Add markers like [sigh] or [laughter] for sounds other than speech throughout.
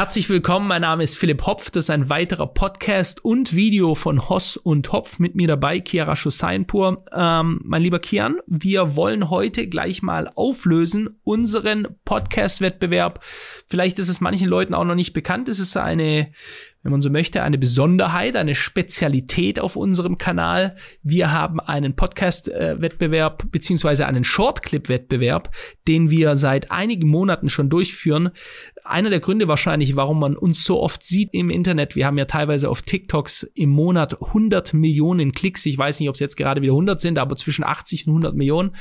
Herzlich willkommen, mein Name ist Philipp Hopf, das ist ein weiterer Podcast und Video von Hoss und Hopf mit mir dabei, Kiara Schusseinpur. Ähm, mein lieber Kian, wir wollen heute gleich mal auflösen unseren Podcast-Wettbewerb. Vielleicht ist es manchen Leuten auch noch nicht bekannt, es ist eine wenn man so möchte, eine Besonderheit, eine Spezialität auf unserem Kanal. Wir haben einen Podcast-Wettbewerb beziehungsweise einen Shortclip-Wettbewerb, den wir seit einigen Monaten schon durchführen. Einer der Gründe wahrscheinlich, warum man uns so oft sieht im Internet. Wir haben ja teilweise auf TikToks im Monat 100 Millionen Klicks. Ich weiß nicht, ob es jetzt gerade wieder 100 sind, aber zwischen 80 und 100 Millionen.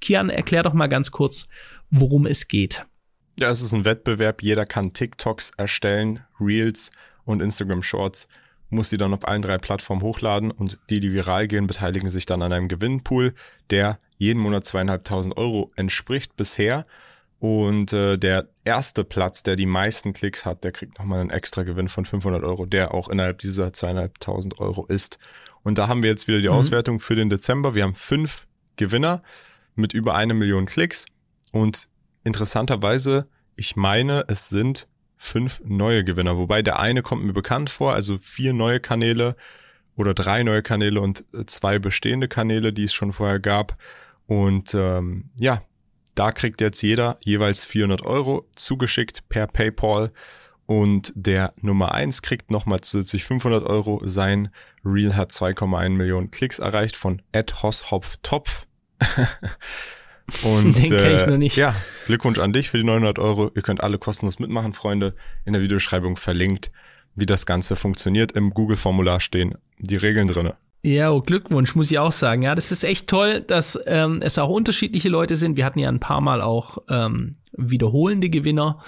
Kian, erklär doch mal ganz kurz, worum es geht. Ja, es ist ein Wettbewerb. Jeder kann TikToks erstellen, Reels und Instagram Shorts, muss sie dann auf allen drei Plattformen hochladen und die, die viral gehen, beteiligen sich dann an einem Gewinnpool, der jeden Monat zweieinhalbtausend Euro entspricht bisher. Und äh, der erste Platz, der die meisten Klicks hat, der kriegt nochmal einen extra Gewinn von 500 Euro, der auch innerhalb dieser zweieinhalbtausend Euro ist. Und da haben wir jetzt wieder die mhm. Auswertung für den Dezember. Wir haben fünf Gewinner mit über eine Million Klicks. Und interessanterweise, ich meine, es sind fünf neue Gewinner, wobei der eine kommt mir bekannt vor, also vier neue Kanäle oder drei neue Kanäle und äh, zwei bestehende Kanäle, die es schon vorher gab. Und ähm, ja, da kriegt jetzt jeder jeweils 400 Euro zugeschickt per PayPal. Und der Nummer eins kriegt nochmal zusätzlich 500 Euro. Sein Reel hat 2,1 Millionen Klicks erreicht von Ed Hosshopf [laughs] Und, Den kenne ich äh, noch nicht. Ja, Glückwunsch an dich für die 900 Euro. Ihr könnt alle kostenlos mitmachen, Freunde. In der Videobeschreibung verlinkt, wie das Ganze funktioniert. Im Google-Formular stehen die Regeln drinne. Ja, oh, Glückwunsch, muss ich auch sagen. Ja, das ist echt toll, dass ähm, es auch unterschiedliche Leute sind. Wir hatten ja ein paar Mal auch ähm, wiederholende Gewinner.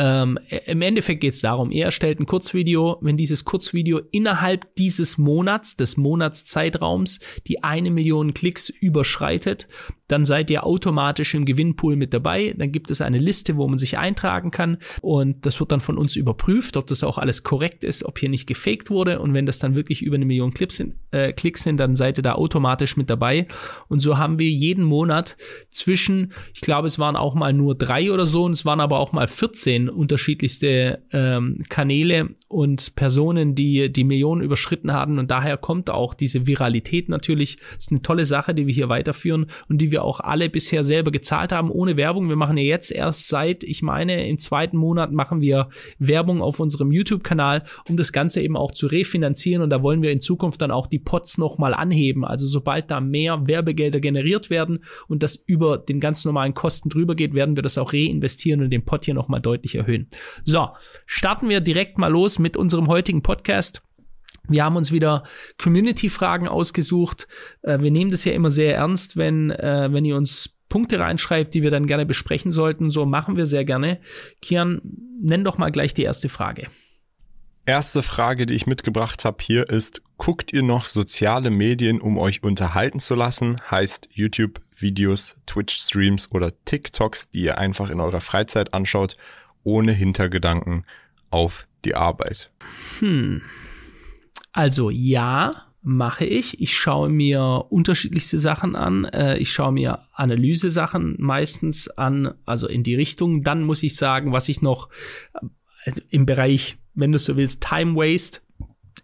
Ähm, Im Endeffekt geht es darum, er erstellt ein Kurzvideo. Wenn dieses Kurzvideo innerhalb dieses Monats, des Monatszeitraums, die eine Million Klicks überschreitet, dann seid ihr automatisch im Gewinnpool mit dabei. Dann gibt es eine Liste, wo man sich eintragen kann und das wird dann von uns überprüft, ob das auch alles korrekt ist, ob hier nicht gefaked wurde und wenn das dann wirklich über eine Million Clips sind, äh, Klicks sind, dann seid ihr da automatisch mit dabei und so haben wir jeden Monat zwischen, ich glaube, es waren auch mal nur drei oder so und es waren aber auch mal 14 unterschiedlichste ähm, Kanäle und Personen, die die Millionen überschritten hatten und daher kommt auch diese Viralität natürlich. Das ist eine tolle Sache, die wir hier weiterführen und die wir wir auch alle bisher selber gezahlt haben, ohne Werbung. Wir machen ja jetzt erst seit, ich meine, im zweiten Monat machen wir Werbung auf unserem YouTube-Kanal, um das Ganze eben auch zu refinanzieren. Und da wollen wir in Zukunft dann auch die Pots nochmal anheben. Also sobald da mehr Werbegelder generiert werden und das über den ganz normalen Kosten drüber geht, werden wir das auch reinvestieren und den Pot hier nochmal deutlich erhöhen. So, starten wir direkt mal los mit unserem heutigen Podcast. Wir haben uns wieder Community-Fragen ausgesucht. Äh, wir nehmen das ja immer sehr ernst, wenn, äh, wenn ihr uns Punkte reinschreibt, die wir dann gerne besprechen sollten. So machen wir sehr gerne. Kian, nenn doch mal gleich die erste Frage. Erste Frage, die ich mitgebracht habe hier ist, guckt ihr noch soziale Medien, um euch unterhalten zu lassen? Heißt YouTube, Videos, Twitch-Streams oder TikToks, die ihr einfach in eurer Freizeit anschaut, ohne Hintergedanken auf die Arbeit? Hm. Also ja, mache ich. Ich schaue mir unterschiedlichste Sachen an. Äh, ich schaue mir Analyse-Sachen meistens an, also in die Richtung. Dann muss ich sagen, was ich noch äh, im Bereich, wenn du so willst, Time Waste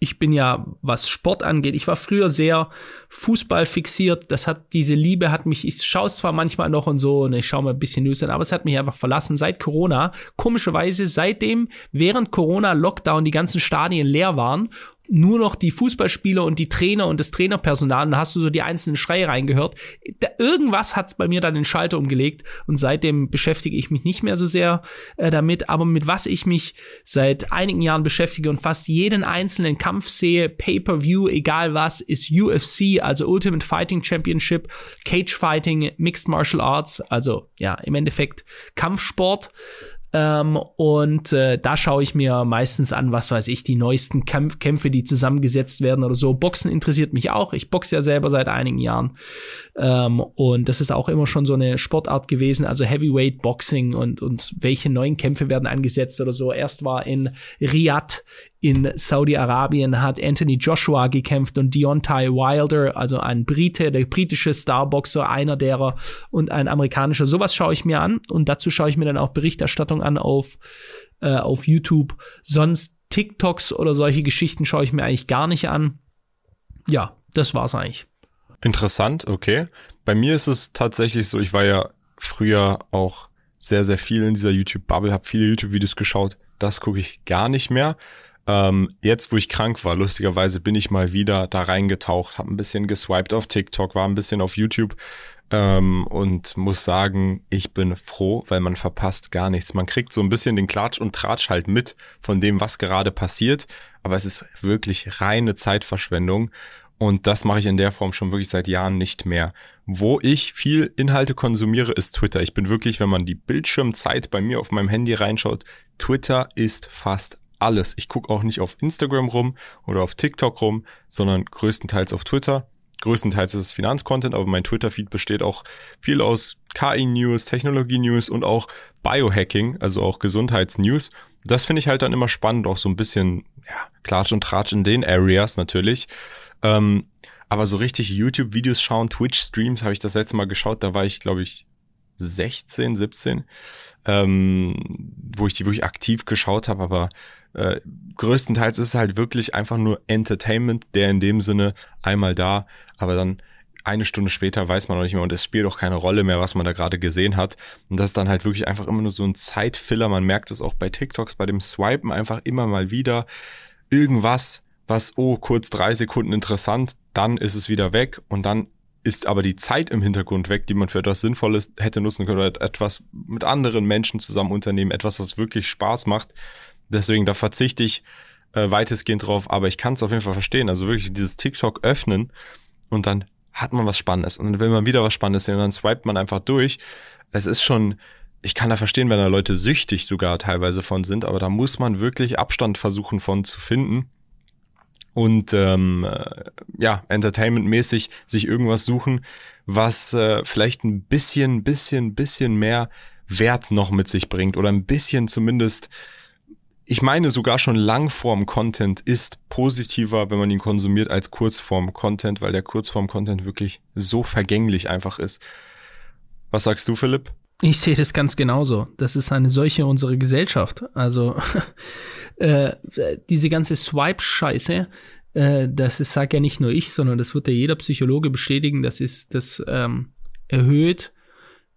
ich bin ja, was Sport angeht, ich war früher sehr Fußball fixiert. Das hat, diese Liebe hat mich, ich schaue es zwar manchmal noch und so und ich schaue mal ein bisschen News an, aber es hat mich einfach verlassen seit Corona. Komischerweise, seitdem, während Corona Lockdown die ganzen Stadien leer waren nur noch die Fußballspieler und die Trainer und das Trainerpersonal und da hast du so die einzelnen Schreie reingehört. Da, irgendwas hat's bei mir dann den Schalter umgelegt und seitdem beschäftige ich mich nicht mehr so sehr äh, damit, aber mit was ich mich seit einigen Jahren beschäftige und fast jeden einzelnen Kampf sehe, Pay-per-View, egal was, ist UFC, also Ultimate Fighting Championship, Cage Fighting, Mixed Martial Arts, also ja, im Endeffekt Kampfsport. Ähm, und äh, da schaue ich mir meistens an, was weiß ich, die neuesten Kämpf Kämpfe, die zusammengesetzt werden oder so. Boxen interessiert mich auch. Ich boxe ja selber seit einigen Jahren. Ähm, und das ist auch immer schon so eine Sportart gewesen, also Heavyweight Boxing und, und welche neuen Kämpfe werden angesetzt oder so. Erst war in Riyadh in Saudi-Arabien hat Anthony Joshua gekämpft und Deontay Wilder, also ein Brite, der britische Starboxer, einer derer und ein amerikanischer. Sowas schaue ich mir an und dazu schaue ich mir dann auch Berichterstattung an auf äh, auf YouTube. Sonst TikToks oder solche Geschichten schaue ich mir eigentlich gar nicht an. Ja, das war's eigentlich. Interessant, okay. Bei mir ist es tatsächlich so, ich war ja früher auch sehr, sehr viel in dieser YouTube-Bubble, habe viele YouTube-Videos geschaut. Das gucke ich gar nicht mehr. Ähm, jetzt, wo ich krank war, lustigerweise bin ich mal wieder da reingetaucht, habe ein bisschen geswiped auf TikTok, war ein bisschen auf YouTube ähm, und muss sagen, ich bin froh, weil man verpasst gar nichts. Man kriegt so ein bisschen den Klatsch und Tratsch halt mit von dem, was gerade passiert, aber es ist wirklich reine Zeitverschwendung und das mache ich in der Form schon wirklich seit Jahren nicht mehr. Wo ich viel Inhalte konsumiere, ist Twitter. Ich bin wirklich, wenn man die Bildschirmzeit bei mir auf meinem Handy reinschaut, Twitter ist fast alles. Ich gucke auch nicht auf Instagram rum oder auf TikTok rum, sondern größtenteils auf Twitter. Größtenteils ist es Finanzcontent, aber mein Twitter-Feed besteht auch viel aus KI-News, Technologie-News und auch Biohacking, also auch Gesundheitsnews. Das finde ich halt dann immer spannend, auch so ein bisschen, ja, Klatsch und Tratsch in den Areas natürlich. Ähm, aber so richtig YouTube-Videos schauen, Twitch-Streams habe ich das letzte Mal geschaut, da war ich, glaube ich, 16, 17, ähm, wo ich die wirklich aktiv geschaut habe, aber äh, größtenteils ist es halt wirklich einfach nur Entertainment, der in dem Sinne einmal da, aber dann eine Stunde später weiß man noch nicht mehr und es spielt auch keine Rolle mehr, was man da gerade gesehen hat. Und das ist dann halt wirklich einfach immer nur so ein Zeitfiller. Man merkt es auch bei TikToks, bei dem Swipen einfach immer mal wieder irgendwas, was, oh, kurz drei Sekunden interessant, dann ist es wieder weg und dann ist aber die Zeit im Hintergrund weg, die man für etwas Sinnvolles hätte nutzen können oder etwas mit anderen Menschen zusammen unternehmen, etwas, was wirklich Spaß macht. Deswegen, da verzichte ich äh, weitestgehend drauf, aber ich kann es auf jeden Fall verstehen. Also wirklich dieses TikTok öffnen und dann hat man was Spannendes und dann will man wieder was Spannendes sehen und dann swipet man einfach durch. Es ist schon, ich kann da verstehen, wenn da Leute süchtig sogar teilweise von sind, aber da muss man wirklich Abstand versuchen von zu finden und ähm, äh, ja, entertainmentmäßig sich irgendwas suchen, was äh, vielleicht ein bisschen, bisschen, bisschen mehr Wert noch mit sich bringt oder ein bisschen zumindest ich meine sogar schon Langform-Content ist positiver, wenn man ihn konsumiert, als Kurzform-Content, weil der Kurzform-Content wirklich so vergänglich einfach ist. Was sagst du, Philipp? Ich sehe das ganz genauso. Das ist eine solche unsere Gesellschaft. Also [laughs] äh, diese ganze Swipe-Scheiße, äh, das ist, sag ja nicht nur ich, sondern das wird ja jeder Psychologe bestätigen, das ist, das ähm, erhöht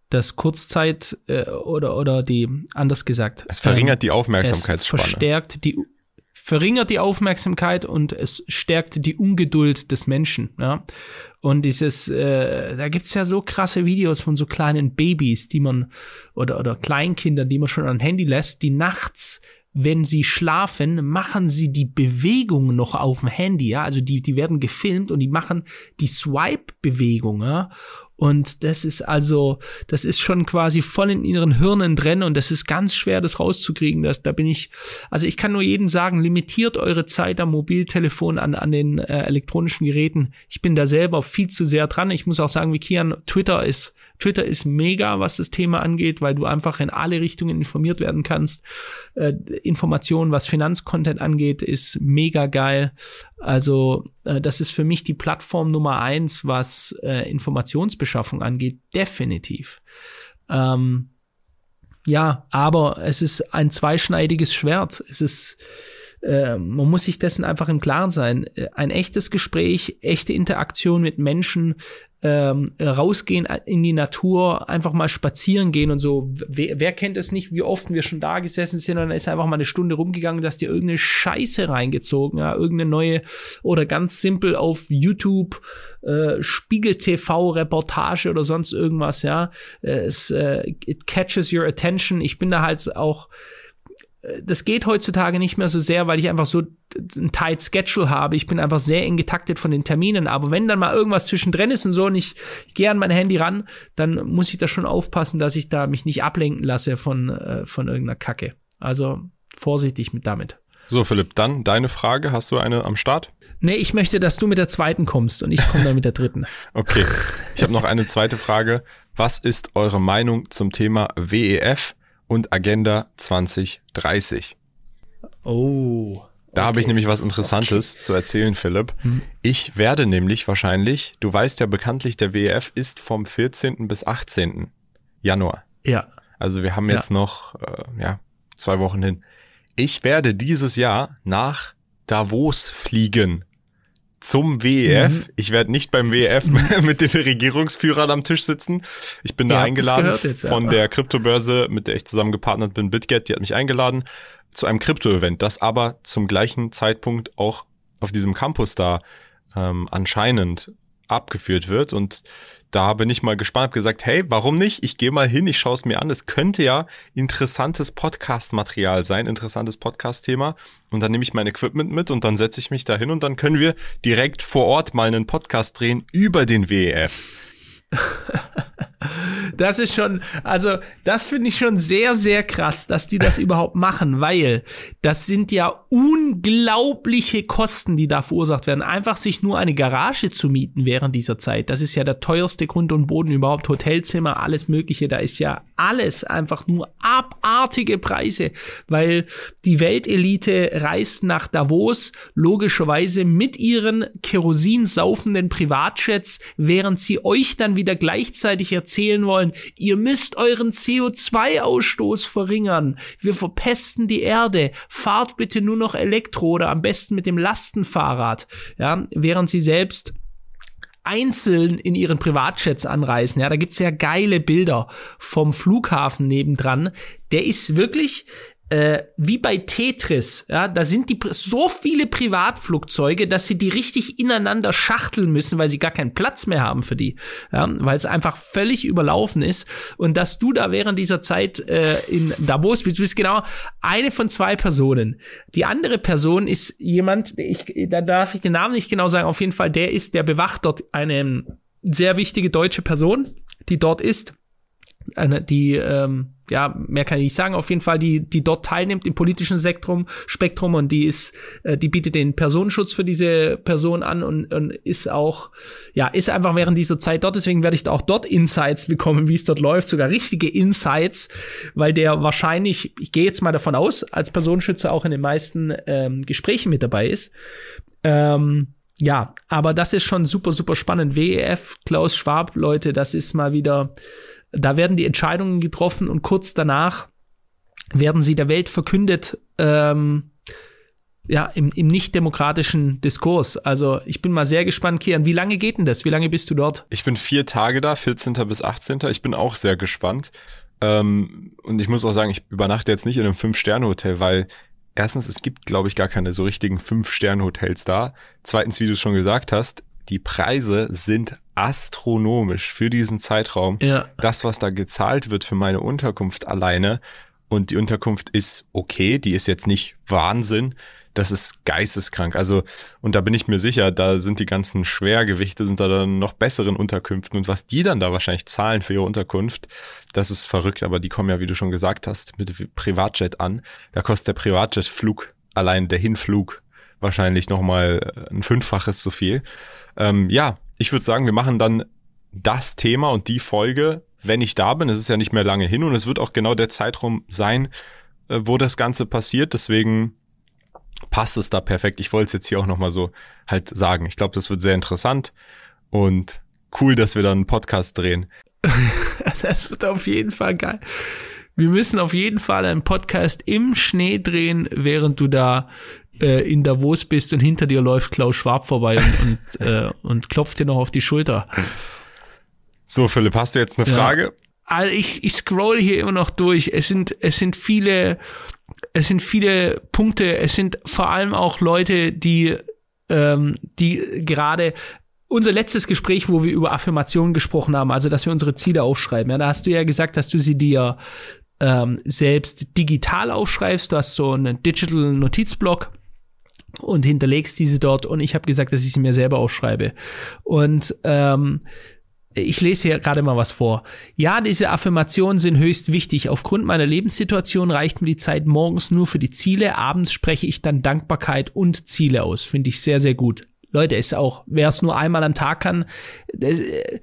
das Kurzzeit äh, oder oder die anders gesagt. Es verringert ähm, die Aufmerksamkeitsspanne. Es verstärkt die verringert die Aufmerksamkeit und es stärkt die Ungeduld des Menschen. Ja? Und dieses, äh, da gibt's ja so krasse Videos von so kleinen Babys, die man oder oder Kleinkindern, die man schon an Handy lässt, die nachts wenn sie schlafen, machen sie die Bewegungen noch auf dem Handy, ja, also die, die werden gefilmt und die machen die Swipe-Bewegung, ja, und das ist also, das ist schon quasi voll in ihren Hirnen drin und das ist ganz schwer, das rauszukriegen. Das, da bin ich, also ich kann nur jedem sagen, limitiert eure Zeit am Mobiltelefon, an, an den äh, elektronischen Geräten. Ich bin da selber viel zu sehr dran. Ich muss auch sagen, wie Kian, Twitter ist Twitter ist mega, was das Thema angeht, weil du einfach in alle Richtungen informiert werden kannst. Äh, Informationen, was Finanzcontent angeht, ist mega geil. Also äh, das ist für mich die Plattform Nummer eins, was äh, Informationsbeschaffung angeht, definitiv. Ähm, ja, aber es ist ein zweischneidiges Schwert. Es ist äh, man muss sich dessen einfach im Klaren sein. Äh, ein echtes Gespräch, echte Interaktion mit Menschen, ähm, rausgehen in die Natur, einfach mal spazieren gehen und so. Wer, wer kennt es nicht, wie oft wir schon da gesessen sind und dann ist einfach mal eine Stunde rumgegangen, dass dir irgendeine Scheiße reingezogen, ja, irgendeine neue oder ganz simpel auf YouTube äh, Spiegel TV Reportage oder sonst irgendwas, ja. Es äh, it catches your attention. Ich bin da halt auch das geht heutzutage nicht mehr so sehr, weil ich einfach so ein tight Schedule habe. Ich bin einfach sehr eng getaktet von den Terminen. Aber wenn dann mal irgendwas zwischendrin ist und so und ich, ich gehe an mein Handy ran, dann muss ich da schon aufpassen, dass ich da mich nicht ablenken lasse von, äh, von irgendeiner Kacke. Also vorsichtig mit damit. So, Philipp, dann deine Frage. Hast du eine am Start? Nee, ich möchte, dass du mit der zweiten kommst und ich komme dann mit der dritten. [laughs] okay. Ich habe noch eine zweite Frage. Was ist eure Meinung zum Thema WEF? Und Agenda 2030. Oh. Da okay. habe ich nämlich was Interessantes okay. zu erzählen, Philipp. Hm. Ich werde nämlich wahrscheinlich, du weißt ja bekanntlich, der WEF ist vom 14. bis 18. Januar. Ja. Also wir haben jetzt ja. noch, äh, ja, zwei Wochen hin. Ich werde dieses Jahr nach Davos fliegen zum WEF. Mhm. Ich werde nicht beim WEF [laughs] mit den Regierungsführern am Tisch sitzen. Ich bin da eingeladen jetzt, ja. von der Kryptobörse, mit der ich zusammen gepartnert bin, BitGet, die hat mich eingeladen zu einem Krypto-Event, das aber zum gleichen Zeitpunkt auch auf diesem Campus da ähm, anscheinend abgeführt wird und da bin ich mal gespannt, habe gesagt, hey, warum nicht? Ich gehe mal hin, ich schaue es mir an. Es könnte ja interessantes Podcast-Material sein, interessantes Podcast-Thema. Und dann nehme ich mein Equipment mit und dann setze ich mich da hin und dann können wir direkt vor Ort mal einen Podcast drehen über den WEF. [laughs] Das ist schon, also das finde ich schon sehr, sehr krass, dass die das überhaupt machen, weil das sind ja unglaubliche Kosten, die da verursacht werden. Einfach sich nur eine Garage zu mieten während dieser Zeit, das ist ja der teuerste Grund und Boden überhaupt, Hotelzimmer, alles Mögliche, da ist ja alles einfach nur abartige Preise, weil die Weltelite reist nach Davos logischerweise mit ihren kerosinsaufenden Privatjets, während sie euch dann wieder gleichzeitig erzählen wollen, ihr müsst euren CO2-Ausstoß verringern. Wir verpesten die Erde. Fahrt bitte nur noch Elektro oder am besten mit dem Lastenfahrrad. Ja, während sie selbst einzeln in ihren Privatjets anreisen. Ja, da gibt's ja geile Bilder vom Flughafen nebendran. Der ist wirklich äh, wie bei Tetris, ja, da sind die so viele Privatflugzeuge, dass sie die richtig ineinander schachteln müssen, weil sie gar keinen Platz mehr haben für die, ja, weil es einfach völlig überlaufen ist und dass du da während dieser Zeit äh, in Davos bist, du bist genau eine von zwei Personen. Die andere Person ist jemand, ich, da darf ich den Namen nicht genau sagen, auf jeden Fall, der ist, der bewacht dort eine sehr wichtige deutsche Person, die dort ist, eine, die ähm, ja, mehr kann ich nicht sagen. Auf jeden Fall, die, die dort teilnimmt im politischen Spektrum, Spektrum und die ist, äh, die bietet den Personenschutz für diese Person an und, und ist auch, ja, ist einfach während dieser Zeit dort. Deswegen werde ich da auch dort Insights bekommen, wie es dort läuft, sogar richtige Insights, weil der wahrscheinlich, ich gehe jetzt mal davon aus, als Personenschützer auch in den meisten ähm, Gesprächen mit dabei ist. Ähm, ja, aber das ist schon super, super spannend. WEF, Klaus Schwab, Leute, das ist mal wieder da werden die Entscheidungen getroffen und kurz danach werden sie der Welt verkündet, ähm, ja, im, im nicht-demokratischen Diskurs. Also ich bin mal sehr gespannt, Kian, wie lange geht denn das? Wie lange bist du dort? Ich bin vier Tage da, 14. bis 18. Ich bin auch sehr gespannt. Ähm, und ich muss auch sagen, ich übernachte jetzt nicht in einem Fünf-Sterne-Hotel, weil erstens, es gibt, glaube ich, gar keine so richtigen Fünf-Sterne-Hotels da. Zweitens, wie du schon gesagt hast, die Preise sind astronomisch für diesen Zeitraum. Ja. Das, was da gezahlt wird für meine Unterkunft alleine, und die Unterkunft ist okay, die ist jetzt nicht Wahnsinn, das ist geisteskrank. Also, und da bin ich mir sicher, da sind die ganzen Schwergewichte, sind da dann noch besseren Unterkünften und was die dann da wahrscheinlich zahlen für ihre Unterkunft, das ist verrückt, aber die kommen ja, wie du schon gesagt hast, mit Privatjet an. Da kostet der Privatjetflug, allein der Hinflug, wahrscheinlich nochmal ein Fünffaches so viel. Ähm, ja, ich würde sagen, wir machen dann das Thema und die Folge, wenn ich da bin. Es ist ja nicht mehr lange hin und es wird auch genau der Zeitraum sein, äh, wo das Ganze passiert. Deswegen passt es da perfekt. Ich wollte es jetzt hier auch nochmal so halt sagen. Ich glaube, das wird sehr interessant und cool, dass wir dann einen Podcast drehen. [laughs] das wird auf jeden Fall geil. Wir müssen auf jeden Fall einen Podcast im Schnee drehen, während du da äh, in Davos bist und hinter dir läuft Klaus Schwab vorbei und, [laughs] und, äh, und klopft dir noch auf die Schulter. So, Philipp, hast du jetzt eine Frage? Ja. Also ich, ich scroll hier immer noch durch. Es sind, es sind viele, es sind viele Punkte. Es sind vor allem auch Leute, die, ähm, die gerade unser letztes Gespräch, wo wir über Affirmationen gesprochen haben, also dass wir unsere Ziele aufschreiben. Ja, da hast du ja gesagt, dass du sie dir ähm, selbst digital aufschreibst. Du hast so einen Digital Notizblock und hinterlegst diese dort. Und ich habe gesagt, dass ich sie mir selber aufschreibe. Und ähm, ich lese hier gerade mal was vor. Ja, diese Affirmationen sind höchst wichtig. Aufgrund meiner Lebenssituation reicht mir die Zeit morgens nur für die Ziele. Abends spreche ich dann Dankbarkeit und Ziele aus. Finde ich sehr, sehr gut. Leute, ist auch, wer es nur einmal am Tag kann, äh,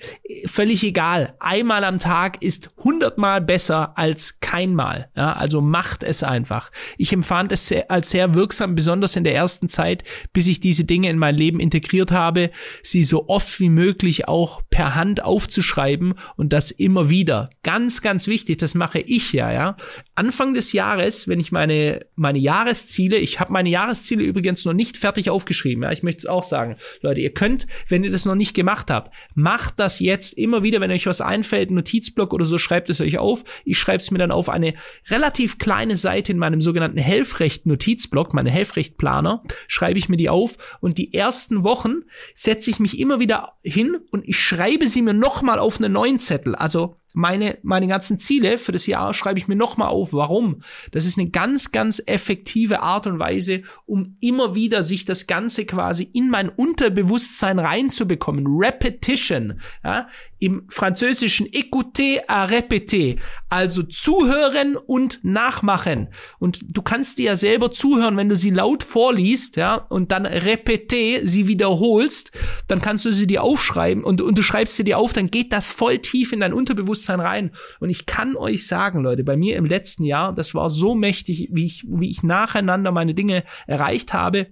völlig egal. Einmal am Tag ist hundertmal besser als keinmal. Ja, also macht es einfach. Ich empfand es sehr, als sehr wirksam, besonders in der ersten Zeit, bis ich diese Dinge in mein Leben integriert habe, sie so oft wie möglich auch per Hand aufzuschreiben und das immer wieder. Ganz, ganz wichtig, das mache ich ja, ja. Anfang des Jahres, wenn ich meine, meine Jahresziele, ich habe meine Jahresziele übrigens noch nicht fertig aufgeschrieben, ja, ich möchte es auch sagen. Leute, ihr könnt, wenn ihr das noch nicht gemacht habt, macht das jetzt immer wieder, wenn euch was einfällt, Notizblock oder so, schreibt es euch auf. Ich schreibe es mir dann auf eine relativ kleine Seite in meinem sogenannten Helfrecht-Notizblock, meine Helfrecht-Planer, schreibe ich mir die auf und die ersten Wochen setze ich mich immer wieder hin und ich schreibe sie mir nochmal auf einen neuen Zettel. Also meine, meine ganzen Ziele für das Jahr schreibe ich mir nochmal auf. Warum? Das ist eine ganz, ganz effektive Art und Weise, um immer wieder sich das Ganze quasi in mein Unterbewusstsein reinzubekommen. Repetition. Ja? Im Französischen écouter à répéter. Also zuhören und nachmachen. Und du kannst dir ja selber zuhören, wenn du sie laut vorliest, ja, und dann répéter sie wiederholst, dann kannst du sie dir aufschreiben und, und du schreibst sie dir auf, dann geht das voll tief in dein Unterbewusstsein Bewusstsein rein. Und ich kann euch sagen, Leute, bei mir im letzten Jahr, das war so mächtig, wie ich, wie ich nacheinander meine Dinge erreicht habe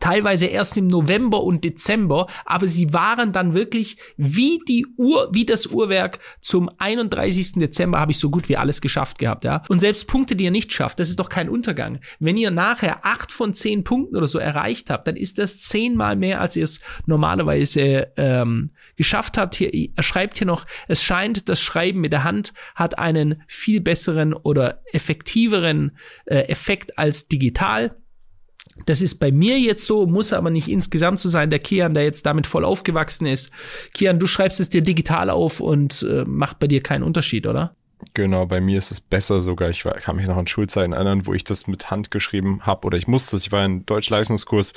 teilweise erst im November und Dezember, aber sie waren dann wirklich wie die Uhr, wie das Uhrwerk zum 31. Dezember habe ich so gut wie alles geschafft gehabt, ja. Und selbst Punkte, die ihr nicht schafft, das ist doch kein Untergang. Wenn ihr nachher acht von zehn Punkten oder so erreicht habt, dann ist das zehnmal mehr, als ihr es normalerweise ähm, geschafft habt. Hier, er schreibt hier noch, es scheint, das Schreiben mit der Hand hat einen viel besseren oder effektiveren äh, Effekt als digital. Das ist bei mir jetzt so, muss aber nicht insgesamt so sein. Der Kian, der jetzt damit voll aufgewachsen ist. Kian, du schreibst es dir digital auf und äh, macht bei dir keinen Unterschied, oder? Genau, bei mir ist es besser sogar. Ich war, kann mich noch an Schulzeiten erinnern, wo ich das mit Hand geschrieben habe oder ich musste. Ich war in Deutschleistungskurs,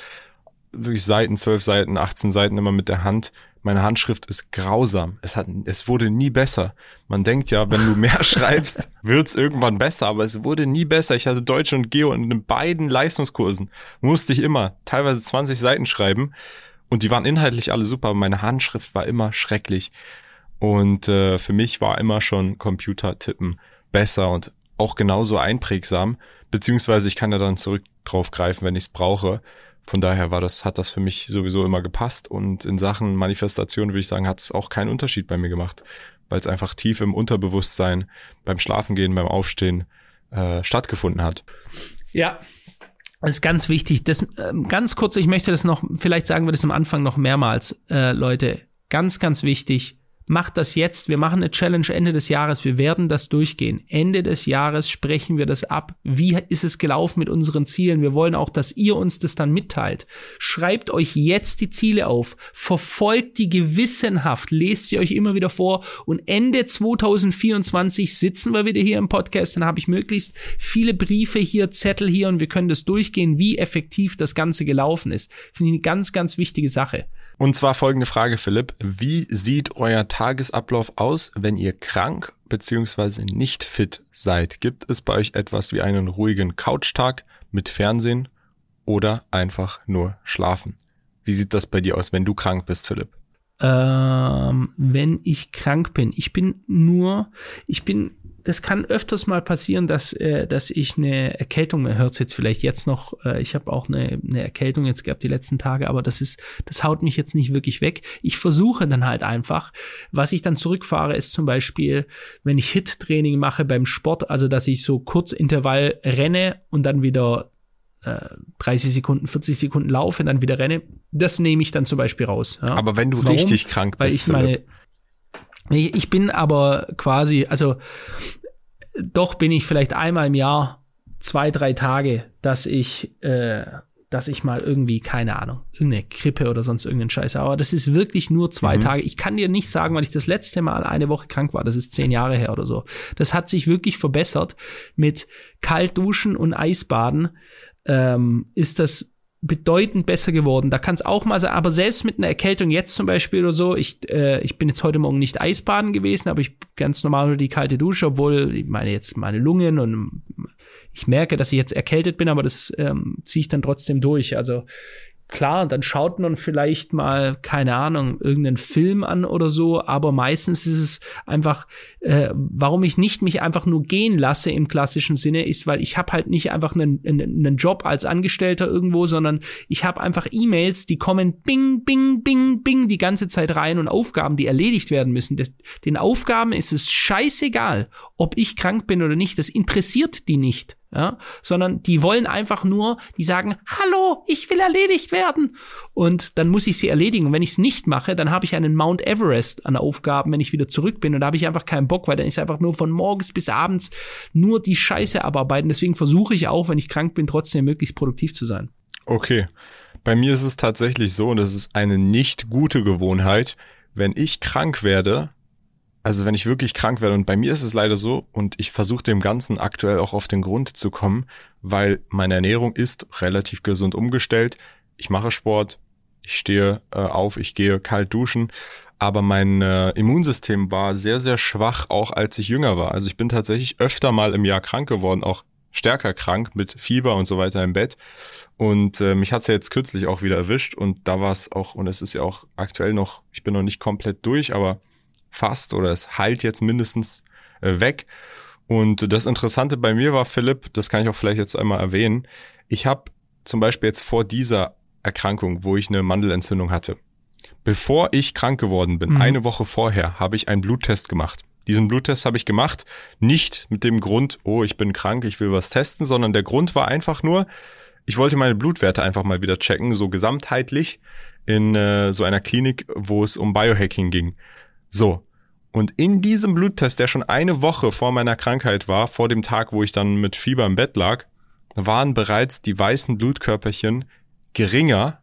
wirklich Seiten, zwölf Seiten, 18 Seiten immer mit der Hand meine Handschrift ist grausam. Es hat, es wurde nie besser. Man denkt ja, wenn du mehr [laughs] schreibst, wird's irgendwann besser, aber es wurde nie besser. Ich hatte Deutsch und Geo und in beiden Leistungskursen musste ich immer teilweise 20 Seiten schreiben und die waren inhaltlich alle super, aber meine Handschrift war immer schrecklich. Und äh, für mich war immer schon Computertippen besser und auch genauso einprägsam, beziehungsweise ich kann ja dann zurück drauf greifen, wenn ich es brauche. Von daher war das, hat das für mich sowieso immer gepasst und in Sachen Manifestation würde ich sagen, hat es auch keinen Unterschied bei mir gemacht, weil es einfach tief im Unterbewusstsein beim Schlafengehen, beim Aufstehen äh, stattgefunden hat. Ja, das ist ganz wichtig. Das, äh, ganz kurz, ich möchte das noch, vielleicht sagen wir das am Anfang noch mehrmals, äh, Leute. Ganz, ganz wichtig macht das jetzt. Wir machen eine Challenge Ende des Jahres. Wir werden das durchgehen. Ende des Jahres sprechen wir das ab. Wie ist es gelaufen mit unseren Zielen? Wir wollen auch, dass ihr uns das dann mitteilt. Schreibt euch jetzt die Ziele auf. Verfolgt die gewissenhaft. Lest sie euch immer wieder vor. Und Ende 2024 sitzen wir wieder hier im Podcast. Dann habe ich möglichst viele Briefe hier, Zettel hier und wir können das durchgehen, wie effektiv das Ganze gelaufen ist. Finde ich eine ganz, ganz wichtige Sache. Und zwar folgende Frage, Philipp. Wie sieht euer Tagesablauf aus, wenn ihr krank bzw. nicht fit seid? Gibt es bei euch etwas wie einen ruhigen Couchtag mit Fernsehen oder einfach nur schlafen? Wie sieht das bei dir aus, wenn du krank bist, Philipp? Ähm, wenn ich krank bin. Ich bin nur, ich bin das kann öfters mal passieren, dass, äh, dass ich eine Erkältung, man hört es jetzt vielleicht jetzt noch, äh, ich habe auch eine, eine Erkältung jetzt gehabt die letzten Tage, aber das ist, das haut mich jetzt nicht wirklich weg. Ich versuche dann halt einfach, was ich dann zurückfahre, ist zum Beispiel, wenn ich Hit-Training mache beim Sport, also dass ich so kurz Intervall renne und dann wieder äh, 30 Sekunden, 40 Sekunden laufe, dann wieder renne, das nehme ich dann zum Beispiel raus. Ja. Aber wenn du Warum? richtig krank bist, Weil ich meine, ich, ich bin aber quasi, also doch bin ich vielleicht einmal im Jahr zwei, drei Tage, dass ich, äh, dass ich mal irgendwie, keine Ahnung, irgendeine Grippe oder sonst irgendeinen Scheiß. Aber das ist wirklich nur zwei mhm. Tage. Ich kann dir nicht sagen, weil ich das letzte Mal eine Woche krank war. Das ist zehn Jahre her oder so. Das hat sich wirklich verbessert. Mit Kaltduschen und Eisbaden ähm, ist das bedeutend besser geworden. Da kann es auch mal sein, aber selbst mit einer Erkältung jetzt zum Beispiel oder so, ich, äh, ich bin jetzt heute Morgen nicht Eisbaden gewesen, aber ich ganz normal nur die kalte Dusche, obwohl ich meine jetzt meine Lungen und ich merke, dass ich jetzt erkältet bin, aber das ähm, ziehe ich dann trotzdem durch. Also klar, dann schaut man vielleicht mal, keine Ahnung, irgendeinen Film an oder so, aber meistens ist es einfach, äh, warum ich nicht mich einfach nur gehen lasse im klassischen Sinne, ist, weil ich habe halt nicht einfach einen, einen, Job als Angestellter irgendwo, sondern ich habe einfach E-Mails, die kommen bing, bing, bing, bing die ganze Zeit rein und Aufgaben, die erledigt werden müssen. Das, den Aufgaben ist es scheißegal, ob ich krank bin oder nicht, das interessiert die nicht ja, sondern die wollen einfach nur, die sagen, hallo, ich will erledigt werden. Und dann muss ich sie erledigen. Und wenn ich es nicht mache, dann habe ich einen Mount Everest an Aufgaben, wenn ich wieder zurück bin. Und da habe ich einfach keinen Bock, weil dann ist einfach nur von morgens bis abends nur die Scheiße abarbeiten. Deswegen versuche ich auch, wenn ich krank bin, trotzdem möglichst produktiv zu sein. Okay. Bei mir ist es tatsächlich so, und das ist eine nicht gute Gewohnheit, wenn ich krank werde, also wenn ich wirklich krank werde, und bei mir ist es leider so, und ich versuche dem Ganzen aktuell auch auf den Grund zu kommen, weil meine Ernährung ist relativ gesund umgestellt. Ich mache Sport, ich stehe äh, auf, ich gehe kalt duschen, aber mein äh, Immunsystem war sehr, sehr schwach, auch als ich jünger war. Also ich bin tatsächlich öfter mal im Jahr krank geworden, auch stärker krank mit Fieber und so weiter im Bett. Und äh, mich hat's ja jetzt kürzlich auch wieder erwischt und da war es auch, und es ist ja auch aktuell noch, ich bin noch nicht komplett durch, aber fast oder es heilt jetzt mindestens äh, weg. Und das Interessante bei mir war, Philipp, das kann ich auch vielleicht jetzt einmal erwähnen, ich habe zum Beispiel jetzt vor dieser Erkrankung, wo ich eine Mandelentzündung hatte, bevor ich krank geworden bin, mhm. eine Woche vorher, habe ich einen Bluttest gemacht. Diesen Bluttest habe ich gemacht, nicht mit dem Grund, oh, ich bin krank, ich will was testen, sondern der Grund war einfach nur, ich wollte meine Blutwerte einfach mal wieder checken, so gesamtheitlich in äh, so einer Klinik, wo es um Biohacking ging. So. Und in diesem Bluttest, der schon eine Woche vor meiner Krankheit war, vor dem Tag, wo ich dann mit Fieber im Bett lag, waren bereits die weißen Blutkörperchen geringer,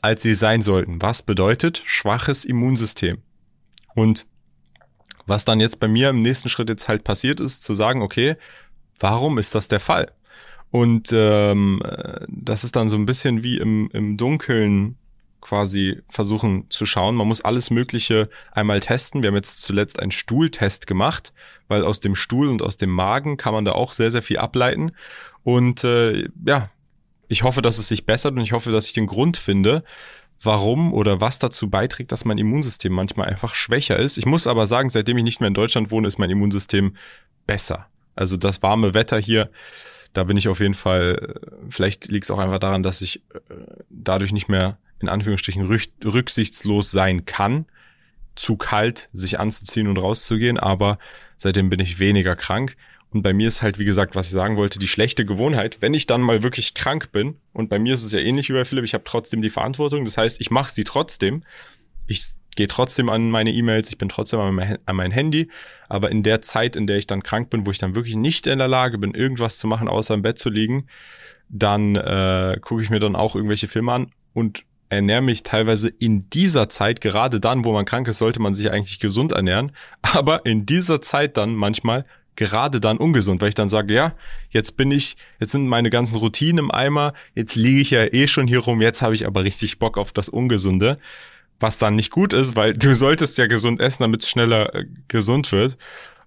als sie sein sollten. Was bedeutet schwaches Immunsystem? Und was dann jetzt bei mir im nächsten Schritt jetzt halt passiert ist, zu sagen, okay, warum ist das der Fall? Und ähm, das ist dann so ein bisschen wie im, im Dunkeln quasi versuchen zu schauen. Man muss alles Mögliche einmal testen. Wir haben jetzt zuletzt einen Stuhltest gemacht, weil aus dem Stuhl und aus dem Magen kann man da auch sehr, sehr viel ableiten. Und äh, ja, ich hoffe, dass es sich bessert und ich hoffe, dass ich den Grund finde, warum oder was dazu beiträgt, dass mein Immunsystem manchmal einfach schwächer ist. Ich muss aber sagen, seitdem ich nicht mehr in Deutschland wohne, ist mein Immunsystem besser. Also das warme Wetter hier da bin ich auf jeden Fall, vielleicht liegt es auch einfach daran, dass ich äh, dadurch nicht mehr in Anführungsstrichen rücksichtslos sein kann, zu kalt sich anzuziehen und rauszugehen, aber seitdem bin ich weniger krank. Und bei mir ist halt, wie gesagt, was ich sagen wollte, die schlechte Gewohnheit, wenn ich dann mal wirklich krank bin, und bei mir ist es ja ähnlich wie bei Philipp, ich habe trotzdem die Verantwortung, das heißt, ich mache sie trotzdem. Ich gehe trotzdem an meine E-Mails, ich bin trotzdem an mein, an mein, Handy, aber in der Zeit, in der ich dann krank bin, wo ich dann wirklich nicht in der Lage bin, irgendwas zu machen, außer im Bett zu liegen, dann äh, gucke ich mir dann auch irgendwelche Filme an und ernähre mich teilweise in dieser Zeit, gerade dann, wo man krank ist, sollte man sich eigentlich gesund ernähren, [laughs] aber in dieser Zeit dann manchmal gerade dann ungesund, weil ich dann sage, ja, jetzt bin ich, jetzt sind meine ganzen Routinen im Eimer, jetzt liege ich ja eh schon hier rum, jetzt habe ich aber richtig Bock auf das Ungesunde, was dann nicht gut ist, weil [laughs] du solltest ja gesund essen, damit es schneller äh, gesund wird.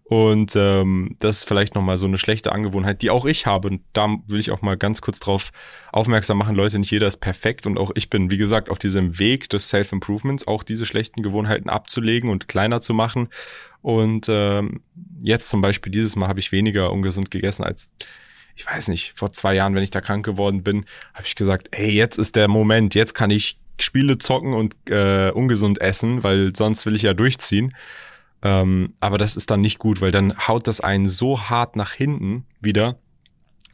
Und ähm, das ist vielleicht nochmal so eine schlechte Angewohnheit, die auch ich habe. Und da will ich auch mal ganz kurz drauf aufmerksam machen, Leute, nicht jeder ist perfekt. Und auch ich bin, wie gesagt, auf diesem Weg des Self-Improvements, auch diese schlechten Gewohnheiten abzulegen und kleiner zu machen. Und ähm, jetzt zum Beispiel dieses Mal habe ich weniger ungesund gegessen als ich weiß nicht, vor zwei Jahren, wenn ich da krank geworden bin, habe ich gesagt, ey, jetzt ist der Moment, jetzt kann ich Spiele zocken und äh, ungesund essen, weil sonst will ich ja durchziehen. Ähm, aber das ist dann nicht gut, weil dann haut das einen so hart nach hinten wieder,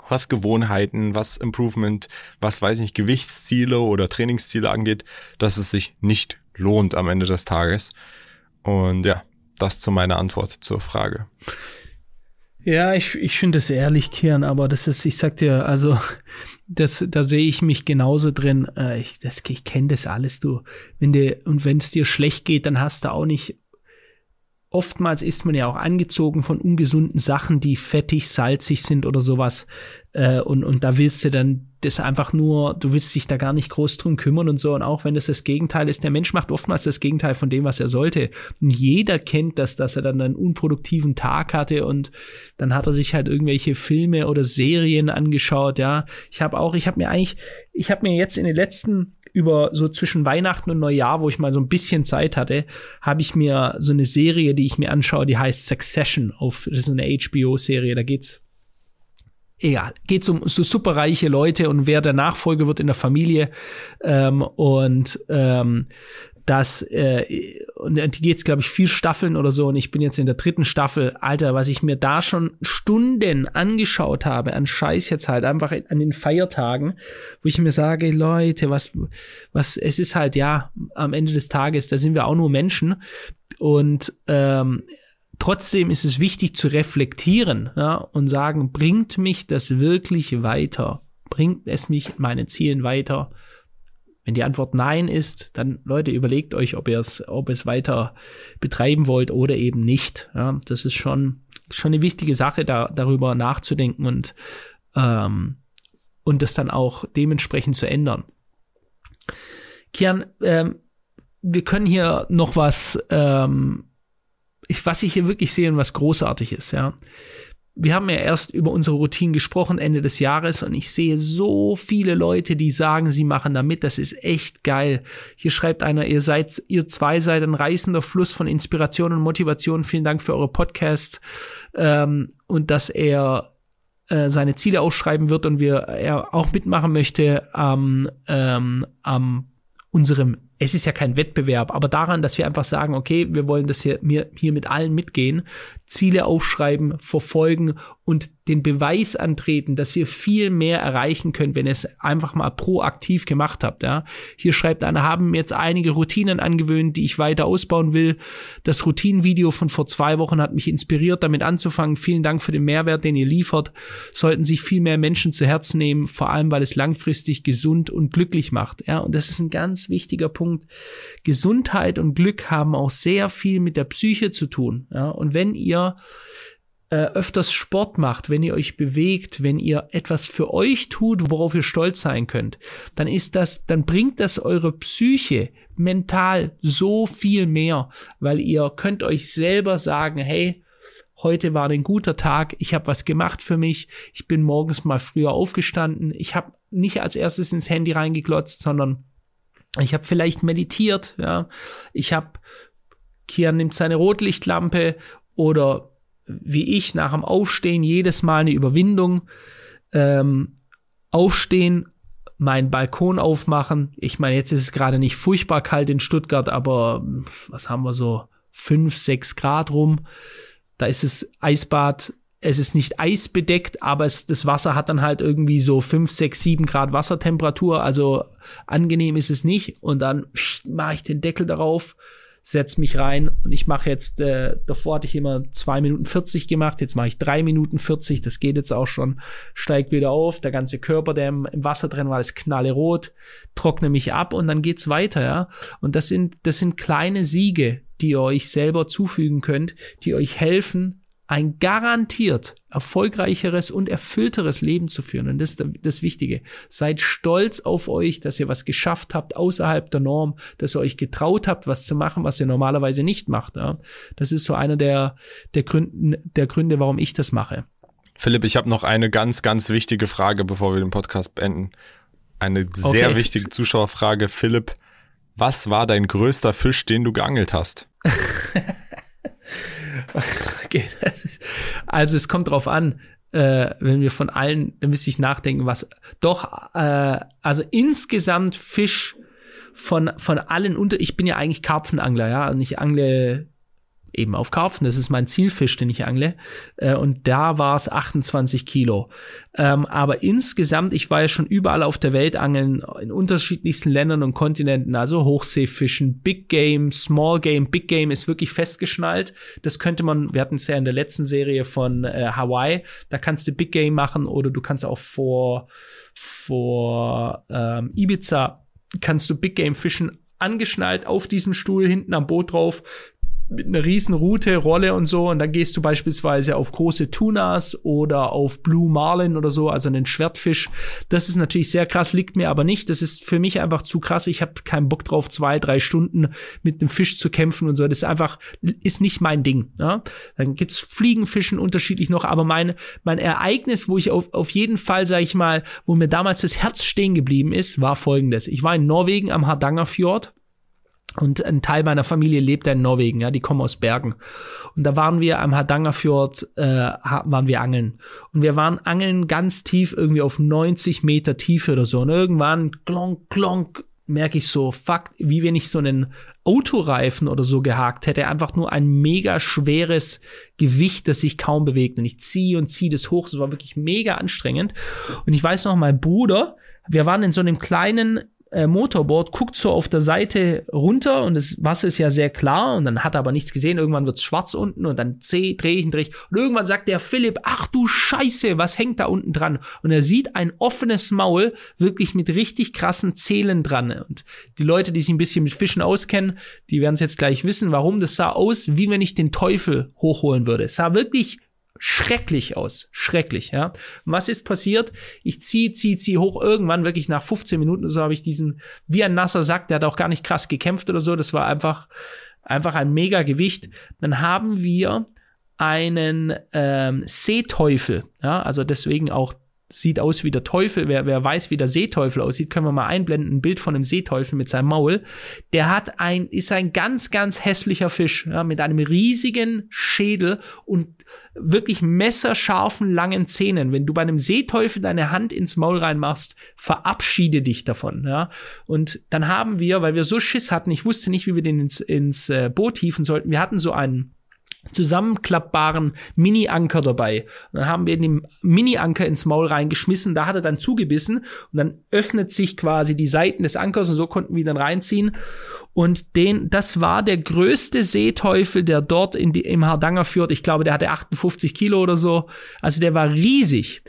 was Gewohnheiten, was Improvement, was weiß ich nicht, Gewichtsziele oder Trainingsziele angeht, dass es sich nicht lohnt am Ende des Tages. Und ja, das zu meiner Antwort zur Frage. Ja, ich, ich finde es ehrlich, Kian, aber das ist, ich sag dir, also, das, da sehe ich mich genauso drin. Äh, ich das, ich kenne das alles, du. Wenn dir, und wenn es dir schlecht geht, dann hast du auch nicht oftmals ist man ja auch angezogen von ungesunden Sachen, die fettig, salzig sind oder sowas. Äh, und, und da willst du dann das einfach nur, du willst dich da gar nicht groß drum kümmern und so. Und auch wenn das das Gegenteil ist, der Mensch macht oftmals das Gegenteil von dem, was er sollte. Und jeder kennt das, dass er dann einen unproduktiven Tag hatte und dann hat er sich halt irgendwelche Filme oder Serien angeschaut. Ja, ich habe auch, ich habe mir eigentlich, ich habe mir jetzt in den letzten über so zwischen Weihnachten und Neujahr, wo ich mal so ein bisschen Zeit hatte, habe ich mir so eine Serie, die ich mir anschaue, die heißt Succession auf, das ist eine HBO-Serie, da geht's egal, geht's um so superreiche Leute und wer der Nachfolger wird in der Familie. Ähm, und ähm, das äh, und die geht's glaube ich vier Staffeln oder so. Und ich bin jetzt in der dritten Staffel. Alter was ich mir da schon Stunden angeschaut habe an Scheiß jetzt halt einfach an den Feiertagen wo ich mir sage Leute was was es ist halt ja am Ende des Tages da sind wir auch nur Menschen. Und ähm, trotzdem ist es wichtig zu reflektieren ja, und sagen bringt mich das wirklich weiter? Bringt es mich meinen Zielen weiter wenn die Antwort Nein ist, dann Leute, überlegt euch, ob ihr es, ob es weiter betreiben wollt oder eben nicht. Ja, das ist schon, schon eine wichtige Sache, da, darüber nachzudenken und, ähm, und das dann auch dementsprechend zu ändern. Kian, ähm, wir können hier noch was, ähm, ich, was ich hier wirklich sehe und was großartig ist, ja wir haben ja erst über unsere Routinen gesprochen Ende des Jahres und ich sehe so viele Leute, die sagen, sie machen da mit. Das ist echt geil. Hier schreibt einer, ihr seid, ihr zwei seid ein reißender Fluss von Inspiration und Motivation. Vielen Dank für eure Podcasts ähm, und dass er äh, seine Ziele aufschreiben wird und wir er auch mitmachen möchte am ähm, am unserem es ist ja kein Wettbewerb, aber daran, dass wir einfach sagen, okay, wir wollen das hier, hier mit allen mitgehen, Ziele aufschreiben, verfolgen und den Beweis antreten, dass ihr viel mehr erreichen könnt, wenn ihr es einfach mal proaktiv gemacht habt. Ja. Hier schreibt einer, haben jetzt einige Routinen angewöhnt, die ich weiter ausbauen will. Das Routinenvideo von vor zwei Wochen hat mich inspiriert, damit anzufangen. Vielen Dank für den Mehrwert, den ihr liefert. Sollten sich viel mehr Menschen zu Herzen nehmen, vor allem weil es langfristig gesund und glücklich macht. Ja, und das ist ein ganz wichtiger Punkt. Gesundheit und Glück haben auch sehr viel mit der Psyche zu tun. Ja, und wenn ihr äh, öfters Sport macht, wenn ihr euch bewegt, wenn ihr etwas für euch tut, worauf ihr stolz sein könnt, dann ist das, dann bringt das eure Psyche mental so viel mehr, weil ihr könnt euch selber sagen, hey, heute war ein guter Tag, ich habe was gemacht für mich, ich bin morgens mal früher aufgestanden, ich habe nicht als erstes ins Handy reingeklotzt, sondern ich habe vielleicht meditiert, ja, ich habe Kian nimmt seine Rotlichtlampe oder wie ich nach dem Aufstehen jedes Mal eine Überwindung. Ähm, aufstehen, meinen Balkon aufmachen. Ich meine, jetzt ist es gerade nicht furchtbar kalt in Stuttgart, aber was haben wir so? fünf, sechs Grad rum. Da ist es Eisbad. Es ist nicht eisbedeckt, aber es, das Wasser hat dann halt irgendwie so fünf, sechs, sieben Grad Wassertemperatur. Also angenehm ist es nicht. Und dann mache ich den Deckel darauf, setz mich rein und ich mache jetzt, äh, davor hatte ich immer zwei Minuten 40 gemacht, jetzt mache ich drei Minuten 40, das geht jetzt auch schon, steigt wieder auf, der ganze Körper, der im, im Wasser drin war, ist knallerot, trockne mich ab und dann geht's weiter, ja. Und das sind, das sind kleine Siege, die ihr euch selber zufügen könnt, die euch helfen, ein garantiert erfolgreicheres und erfüllteres Leben zu führen. Und das ist das Wichtige. Seid stolz auf euch, dass ihr was geschafft habt außerhalb der Norm, dass ihr euch getraut habt, was zu machen, was ihr normalerweise nicht macht. Ja. Das ist so einer der, der, Gründe, der Gründe, warum ich das mache. Philipp, ich habe noch eine ganz, ganz wichtige Frage, bevor wir den Podcast beenden. Eine sehr okay. wichtige Zuschauerfrage. Philipp, was war dein größter Fisch, den du geangelt hast? [laughs] [laughs] okay, ist, also es kommt drauf an, äh, wenn wir von allen, da müsste ich nachdenken, was doch, äh, also insgesamt Fisch von, von allen unter, ich bin ja eigentlich Karpfenangler, ja, und ich angle eben auf Karpfen. Das ist mein Zielfisch, den ich angle. Äh, und da war es 28 Kilo. Ähm, aber insgesamt, ich war ja schon überall auf der Welt angeln, in unterschiedlichsten Ländern und Kontinenten, also Hochseefischen, Big Game, Small Game. Big Game ist wirklich festgeschnallt. Das könnte man, wir hatten es ja in der letzten Serie von äh, Hawaii, da kannst du Big Game machen oder du kannst auch vor, vor ähm, Ibiza kannst du Big Game fischen angeschnallt auf diesem Stuhl hinten am Boot drauf mit einer riesen Route, Rolle und so. Und dann gehst du beispielsweise auf große Tunas oder auf Blue Marlin oder so, also einen Schwertfisch. Das ist natürlich sehr krass, liegt mir aber nicht. Das ist für mich einfach zu krass. Ich habe keinen Bock drauf, zwei, drei Stunden mit einem Fisch zu kämpfen und so. Das ist einfach, ist nicht mein Ding. Ja? Dann gibt's Fliegenfischen unterschiedlich noch, aber mein, mein Ereignis, wo ich auf, auf jeden Fall, sag ich mal, wo mir damals das Herz stehen geblieben ist, war folgendes. Ich war in Norwegen am Hardangerfjord und ein Teil meiner Familie lebt in Norwegen, ja, die kommen aus Bergen. Und da waren wir am Hardangerfjord, äh, waren wir angeln. Und wir waren angeln ganz tief, irgendwie auf 90 Meter Tiefe oder so. Und irgendwann, klonk, klonk, merke ich so, fuck, wie wenn ich so einen Autoreifen oder so gehakt hätte. Einfach nur ein mega schweres Gewicht, das sich kaum bewegt. Und ich ziehe und ziehe das hoch. Das war wirklich mega anstrengend. Und ich weiß noch, mein Bruder, wir waren in so einem kleinen äh, Motorboard, guckt so auf der Seite runter und das Wasser ist ja sehr klar und dann hat er aber nichts gesehen. Irgendwann wird's schwarz unten und dann drehe ich und drehe ich. Und irgendwann sagt der Philipp, ach du Scheiße, was hängt da unten dran? Und er sieht ein offenes Maul, wirklich mit richtig krassen Zählen dran. Und die Leute, die sich ein bisschen mit Fischen auskennen, die werden es jetzt gleich wissen, warum. Das sah aus, wie wenn ich den Teufel hochholen würde. Es sah wirklich schrecklich aus. Schrecklich, ja. was ist passiert? Ich zieh, zieh, zieh hoch. Irgendwann, wirklich nach 15 Minuten, so habe ich diesen, wie ein nasser Sack, der hat auch gar nicht krass gekämpft oder so. Das war einfach, einfach ein mega Gewicht. Dann haben wir einen ähm, Seeteufel, ja, also deswegen auch sieht aus wie der Teufel. Wer, wer weiß, wie der Seeteufel aussieht, können wir mal einblenden. Ein Bild von einem Seeteufel mit seinem Maul. Der hat ein, ist ein ganz, ganz hässlicher Fisch, ja, mit einem riesigen Schädel und wirklich messerscharfen, langen Zähnen. Wenn du bei einem Seeteufel deine Hand ins Maul reinmachst, verabschiede dich davon, ja. Und dann haben wir, weil wir so Schiss hatten, ich wusste nicht, wie wir den ins, ins äh, Boot hieven sollten. Wir hatten so einen zusammenklappbaren Mini-Anker dabei. Und dann haben wir den Mini-Anker ins Maul reingeschmissen, da hat er dann zugebissen und dann öffnet sich quasi die Seiten des Ankers und so konnten wir ihn dann reinziehen. Und den, das war der größte Seeteufel, der dort in die, im Hardanger führt. Ich glaube, der hatte 58 Kilo oder so. Also der war riesig.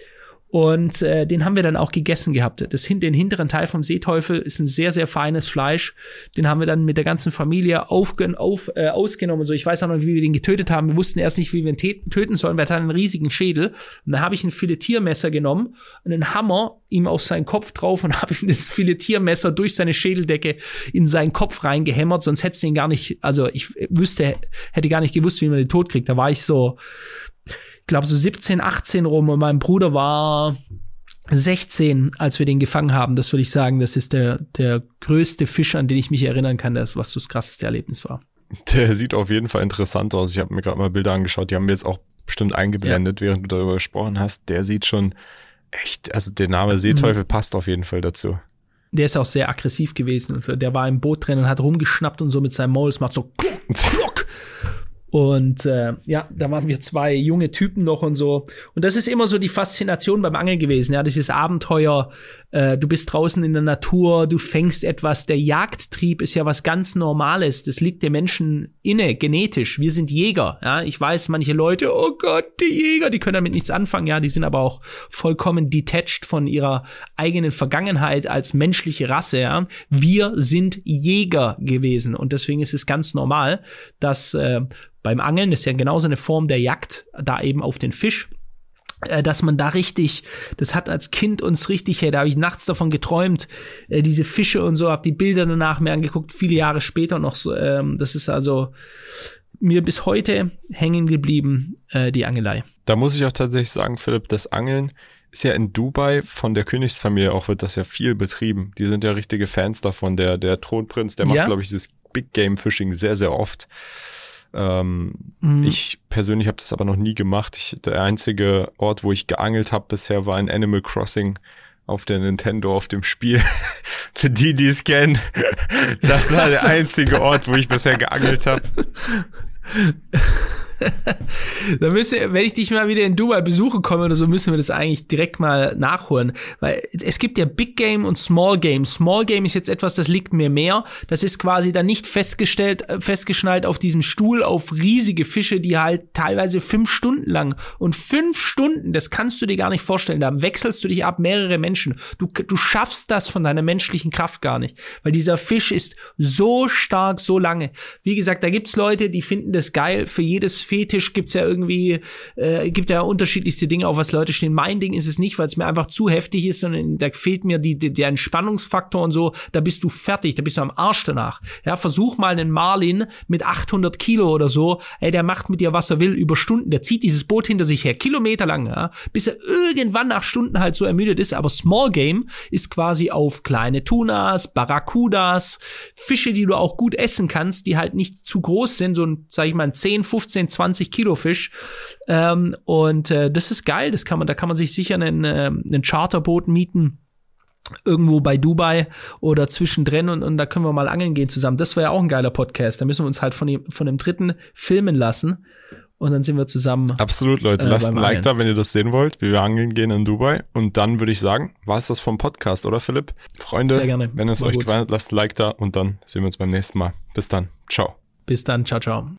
Und äh, den haben wir dann auch gegessen gehabt. Das, den hinteren Teil vom Seeteufel ist ein sehr, sehr feines Fleisch. Den haben wir dann mit der ganzen Familie aufgen, auf, äh, ausgenommen. So, ich weiß auch noch, wie wir den getötet haben. Wir wussten erst nicht, wie wir ihn töten sollen. Wir hatten einen riesigen Schädel. Und dann habe ich ein Filetiermesser genommen und einen Hammer ihm auf seinen Kopf drauf und [laughs] habe ihm das Filetiermesser durch seine Schädeldecke in seinen Kopf reingehämmert. Sonst hätte es den gar nicht, also ich wüsste, hätte gar nicht gewusst, wie man den tot kriegt. Da war ich so, ich glaube so 17, 18 rum und mein Bruder war 16, als wir den gefangen haben. Das würde ich sagen, das ist der, der größte Fisch, an den ich mich erinnern kann, das, was das krasseste Erlebnis war. Der sieht auf jeden Fall interessant aus. Ich habe mir gerade mal Bilder angeschaut, die haben wir jetzt auch bestimmt eingeblendet, ja. während du darüber gesprochen hast. Der sieht schon echt, also der Name Seeteufel mhm. passt auf jeden Fall dazu. Der ist auch sehr aggressiv gewesen. Der war im Boot drin und hat rumgeschnappt und so mit seinem Maul. Es macht so [laughs] klock, und äh, ja, da waren wir zwei junge Typen noch und so. Und das ist immer so die Faszination beim Angeln gewesen, ja, dieses Abenteuer. Äh, du bist draußen in der Natur, du fängst etwas. Der Jagdtrieb ist ja was ganz Normales. Das liegt dem Menschen inne, genetisch. Wir sind Jäger, ja. Ich weiß, manche Leute, oh Gott, die Jäger, die können damit nichts anfangen, ja. Die sind aber auch vollkommen detached von ihrer eigenen Vergangenheit als menschliche Rasse, ja. Wir sind Jäger gewesen und deswegen ist es ganz normal, dass äh, beim Angeln, das ist ja genauso eine Form der Jagd, da eben auf den Fisch äh, dass man da richtig, das hat als Kind uns richtig, hey, da habe ich nachts davon geträumt, äh, diese Fische und so, habe die Bilder danach mir angeguckt, viele Jahre später noch so, ähm, das ist also mir bis heute hängen geblieben, äh, die Angelei. Da muss ich auch tatsächlich sagen, Philipp, das Angeln ist ja in Dubai von der Königsfamilie auch wird das ja viel betrieben. Die sind ja richtige Fans davon. Der, der Thronprinz, der macht, ja? glaube ich, dieses Big Game Fishing sehr, sehr oft. Ähm, mhm. Ich persönlich habe das aber noch nie gemacht. Ich, der einzige Ort, wo ich geangelt habe bisher, war in Animal Crossing auf der Nintendo, auf dem Spiel. [laughs] Für die, die es kennen, das war der [laughs] einzige Ort, wo ich bisher geangelt habe. [laughs] da müsste, wenn ich dich mal wieder in Dubai besuche komme oder so, müssen wir das eigentlich direkt mal nachholen. Weil es gibt ja Big Game und Small Game. Small Game ist jetzt etwas, das liegt mir mehr. Das ist quasi dann nicht festgestellt, äh, festgeschnallt auf diesem Stuhl auf riesige Fische, die halt teilweise fünf Stunden lang und fünf Stunden, das kannst du dir gar nicht vorstellen. Da wechselst du dich ab mehrere Menschen. Du, du schaffst das von deiner menschlichen Kraft gar nicht. Weil dieser Fisch ist so stark, so lange. Wie gesagt, da gibt's Leute, die finden das geil. Für jedes Fetisch gibt's ja irgendwie, äh, gibt ja unterschiedlichste Dinge, auf was Leute stehen. Mein Ding ist es nicht, weil es mir einfach zu heftig ist und da fehlt mir die, die, der Entspannungsfaktor und so. Da bist du fertig, da bist du am Arsch danach. Ja, versuch mal einen Marlin mit 800 Kilo oder so. Ey, der macht mit dir, was er will, über Stunden. Der zieht dieses Boot hinter sich her, Kilometer lang, ja, bis er irgendwann nach Stunden halt so ermüdet ist. Aber Small Game ist quasi auf kleine Tunas, Barracudas, Fische, die du auch gut essen kannst, die halt nicht zu groß sind, so ein, sag ich mal, ein 10, 15, 20 Kilo Fisch. Ähm, und äh, das ist geil, das kann man, da kann man sich sicher einen, äh, einen Charterboot mieten irgendwo bei Dubai oder zwischendrin und, und da können wir mal angeln gehen zusammen. Das wäre ja auch ein geiler Podcast. Da müssen wir uns halt von dem, von dem dritten filmen lassen und dann sind wir zusammen. Absolut, Leute. Äh, Lasst ein Like da, wenn ihr das sehen wollt, wie wir angeln gehen in Dubai. Und dann würde ich sagen, war es das vom Podcast, oder Philipp? Freunde, Sehr gerne. wenn es War euch gefallen hat, lasst ein Like da und dann sehen wir uns beim nächsten Mal. Bis dann. Ciao. Bis dann. Ciao, ciao.